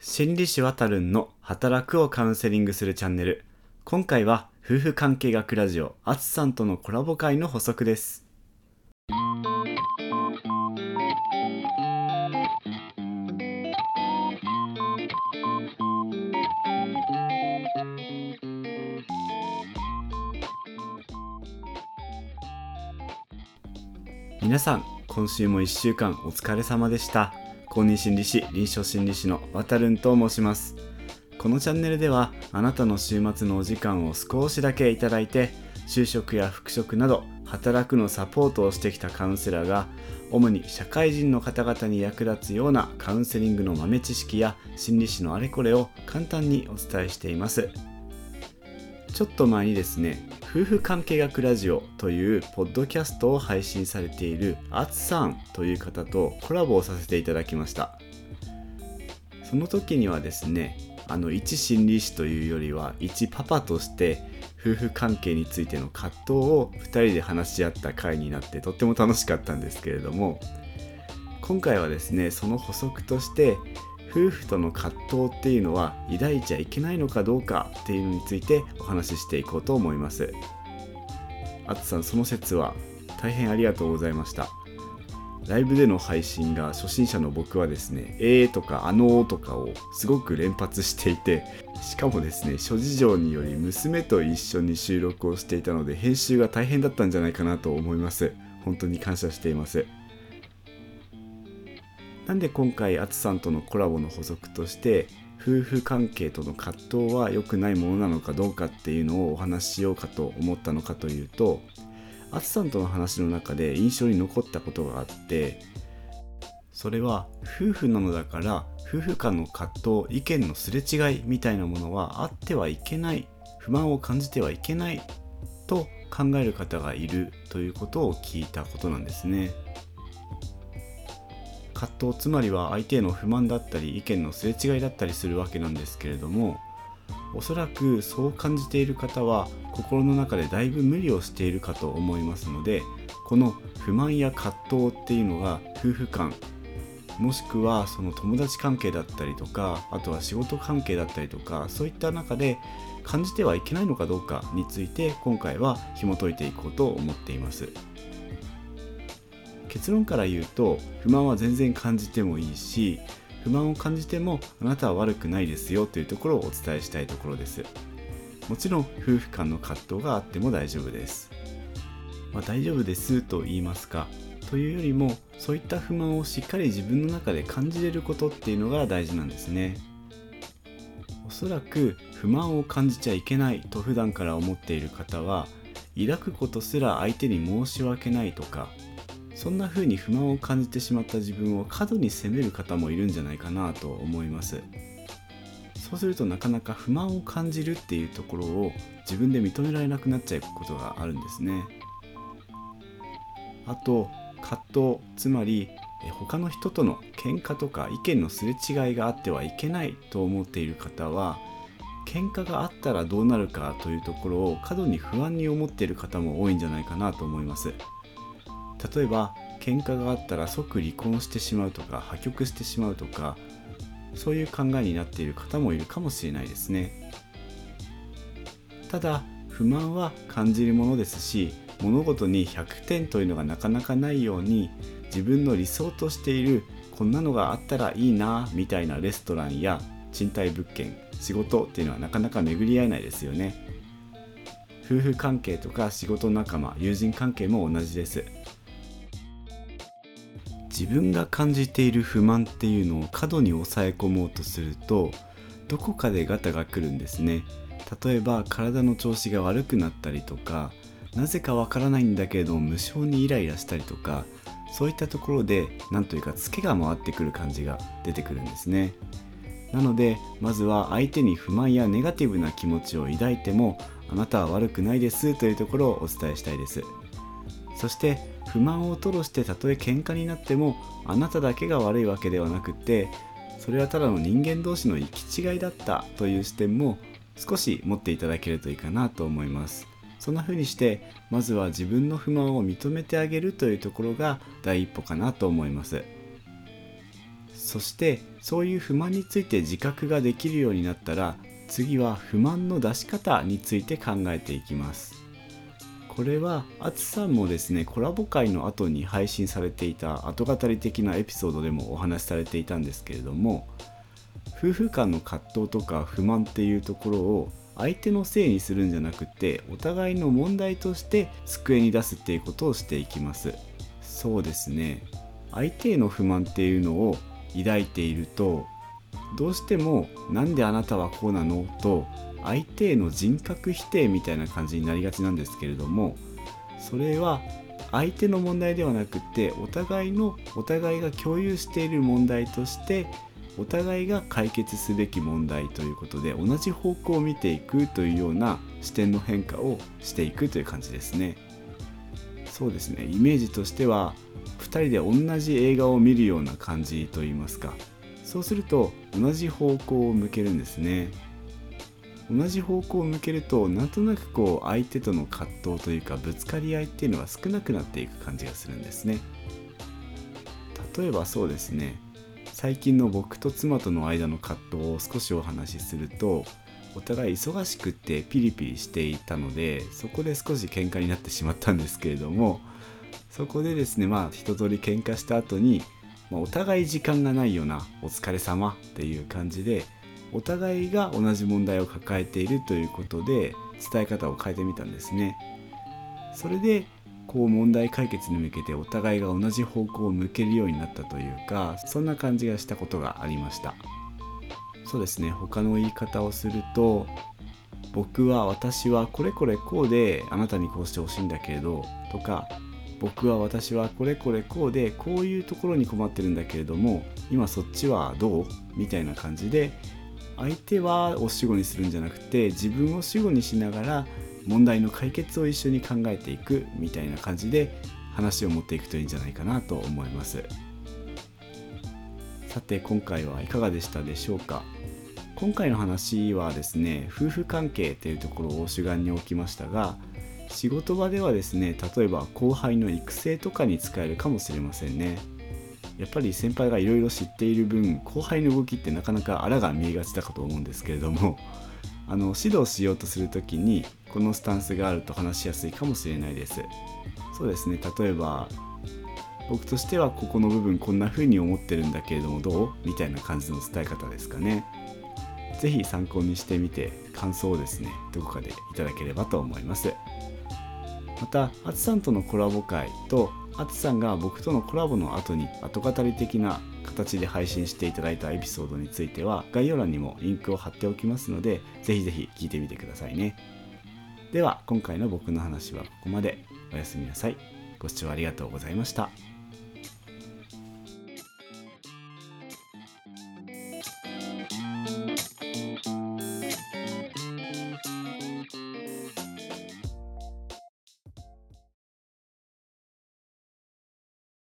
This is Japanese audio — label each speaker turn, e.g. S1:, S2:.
S1: 心理師わたるんの働くをカウンセリングするチャンネル。今回は夫婦関係学ラジオあつさんとのコラボ会の補足です。皆さん今週も1週間お疲れ様でした。公認心理師臨床心理師のわたるんと申しますこのチャンネルではあなたの週末のお時間を少しだけいただいて就職や復職など働くのサポートをしてきたカウンセラーが主に社会人の方々に役立つようなカウンセリングの豆知識や心理師のあれこれを簡単にお伝えしています。ちょっと前にですね夫婦関係学ラジオというポッドキャストを配信されているあつさんという方とコラボをさせていただきました。その時にはですねあの一心理師というよりは一パパとして夫婦関係についての葛藤を2人で話し合った回になってとっても楽しかったんですけれども今回はですねその補足として夫婦との葛藤っていうのは抱いちゃいけないのかどうかっていうのについてお話ししていこうと思います。あつさんその説は大変ありがとうございました。ライブでの配信が初心者の僕はですね「えー」とか「あのー」とかをすごく連発していてしかもですね諸事情により娘と一緒に収録をしていたので編集が大変だったんじゃないかなと思います。本当に感謝しています。なんで今回あつさんとのコラボの補足として夫婦関係との葛藤は良くないものなのかどうかっていうのをお話ししようかと思ったのかというとあつさんとの話の中で印象に残ったことがあってそれは夫婦なのだから夫婦間の葛藤意見のすれ違いみたいなものはあってはいけない不満を感じてはいけないと考える方がいるということを聞いたことなんですね。葛藤つまりは相手への不満だったり意見のすれ違いだったりするわけなんですけれどもおそらくそう感じている方は心の中でだいぶ無理をしているかと思いますのでこの不満や葛藤っていうのが夫婦間もしくはその友達関係だったりとかあとは仕事関係だったりとかそういった中で感じてはいけないのかどうかについて今回は紐解いていこうと思っています。結論から言うと不満は全然感じてもいいし不満を感じてもあなたは悪くないですよというところをお伝えしたいところです。もちろん夫婦間の葛藤があっても大丈夫です、まあ、大丈夫ですと言いますかというよりもそういった不満をしっかり自分の中で感じれることっていうのが大事なんですね。おそらく不満を感じちゃいけないと普段から思っている方は抱くことすら相手に申し訳ないとかそんな風に不満を感じてしまった自分を過度に責める方もいるんじゃないかなと思います。そうするとなかなか不満を感じるっていうところを自分で認められなくなっちゃうことがあるんですね。あと葛藤つまり他の人との喧嘩とか意見のすれ違いがあってはいけないと思っている方は喧嘩があったらどうなるかというところを過度に不安に思っている方も多いんじゃないかなと思います。例えば喧嘩があったら即離婚してしまうとか破局してしまうとかそういう考えになっている方もいるかもしれないですね。ただ不満は感じるものですし物事に100点というのがなかなかないように自分の理想としているこんなのがあったらいいなみたいなレストランや賃貸物件仕事っていうのはなかなか巡り合えないですよね。夫婦関係とか仕事仲間友人関係も同じです。自分が感じている不満っていうのを過度に抑え込もうとするとどこかでガタが来るんですね。例えば体の調子が悪くなったりとかなぜかわからないんだけれども無性にイライラしたりとかそういったところでなんというかツケが回ってくる感じが出てくるんですね。なのでまずは相手に不満やネガティブな気持ちを抱いてもあなたは悪くないですというところをお伝えしたいです。そして不満を吐露してたとえ喧嘩になってもあなただけが悪いわけではなくてそれはただの人間同士の行き違いだったという視点も少し持っていただけるといいかなと思います。そんな風にしてまずは自分の不満を認めてあげるというところが第一歩かなと思います。そしてそういう不満について自覚ができるようになったら次は不満の出し方について考えていきます。これはあつさんもですねコラボ会の後に配信されていた後語り的なエピソードでもお話しされていたんですけれども夫婦間の葛藤とか不満っていうところを相手のせいにするんじゃなくてお互いの問題として机に出すっていうことをしていきます。そうですね。相手への不満っていうのを抱いているとどうしても「なんであなたはこうなの?」と相手への人格否定みたいな感じになりがちなんですけれどもそれは相手の問題ではなくてお互いのお互いが共有している問題としてお互いが解決すべき問題ということで同じ方向を見ていくというような視点の変化をしていくという感じですねそうですねイメージとしては2人で同じ映画を見るような感じといいますかそうすると同じ方向を向けるんですね。同じ方向を向けるとなんとなくこう相手との葛藤というかぶつかり合いっていうのは少なくなっていく感じがするんですね。例えばそうですね。最近の僕と妻との間の葛藤を少しお話しするとお互い忙しくってピリピリしていたのでそこで少し喧嘩になってしまったんですけれどもそこでですねまあ一通り喧嘩した後に、まあ、お互い時間がないようなお疲れ様っていう感じでお互いが同じ問題を抱えているということで伝え方を変えてみたんですね。それでこう問題解決に向けてお互いが同じ方向を向けるようになったというかそんな感じがしたことがありました。そうですね他の言い方をすると僕は私はこれこれこうであなたにこうしてほしいんだけれどとか僕は私はこれこれこうでこういうところに困ってるんだけれども今そっちはどうみたいな感じで相手はを主語にするんじゃなくて自分を主語にしながら問題の解決を一緒に考えていくみたいな感じで話を持っていくといいんじゃないかなと思います。さて今回はいかがでしたでしょうか？今回の話はですね夫婦関係というところを主眼に置きましたが仕事場ではですね例えば後輩の育成とかに使えるかもしれませんね。やっぱり先輩がいろいろ知っている分後輩の動きってなかなかあらが見えがちだかと思うんですけれども あの指導しようとする時にこのスタンスがあると話しやすいかもしれないです。そうですね例えば僕としてはここの部分こんな風に思ってるんだけれどもどう？みたいな感じの伝え方ですかね。是非参考にしてみて感想をですねどこかでいただければと思います。またあつさんとのコラボ会とあつさんが僕とのコラボの後に後語り的な形で配信していただいたエピソードについては概要欄にもリンクを貼っておきますのでぜひぜひ聞いてみてくださいね。では今回の僕の話はここまで。おやすみなさい。ご視聴ありがとうございました。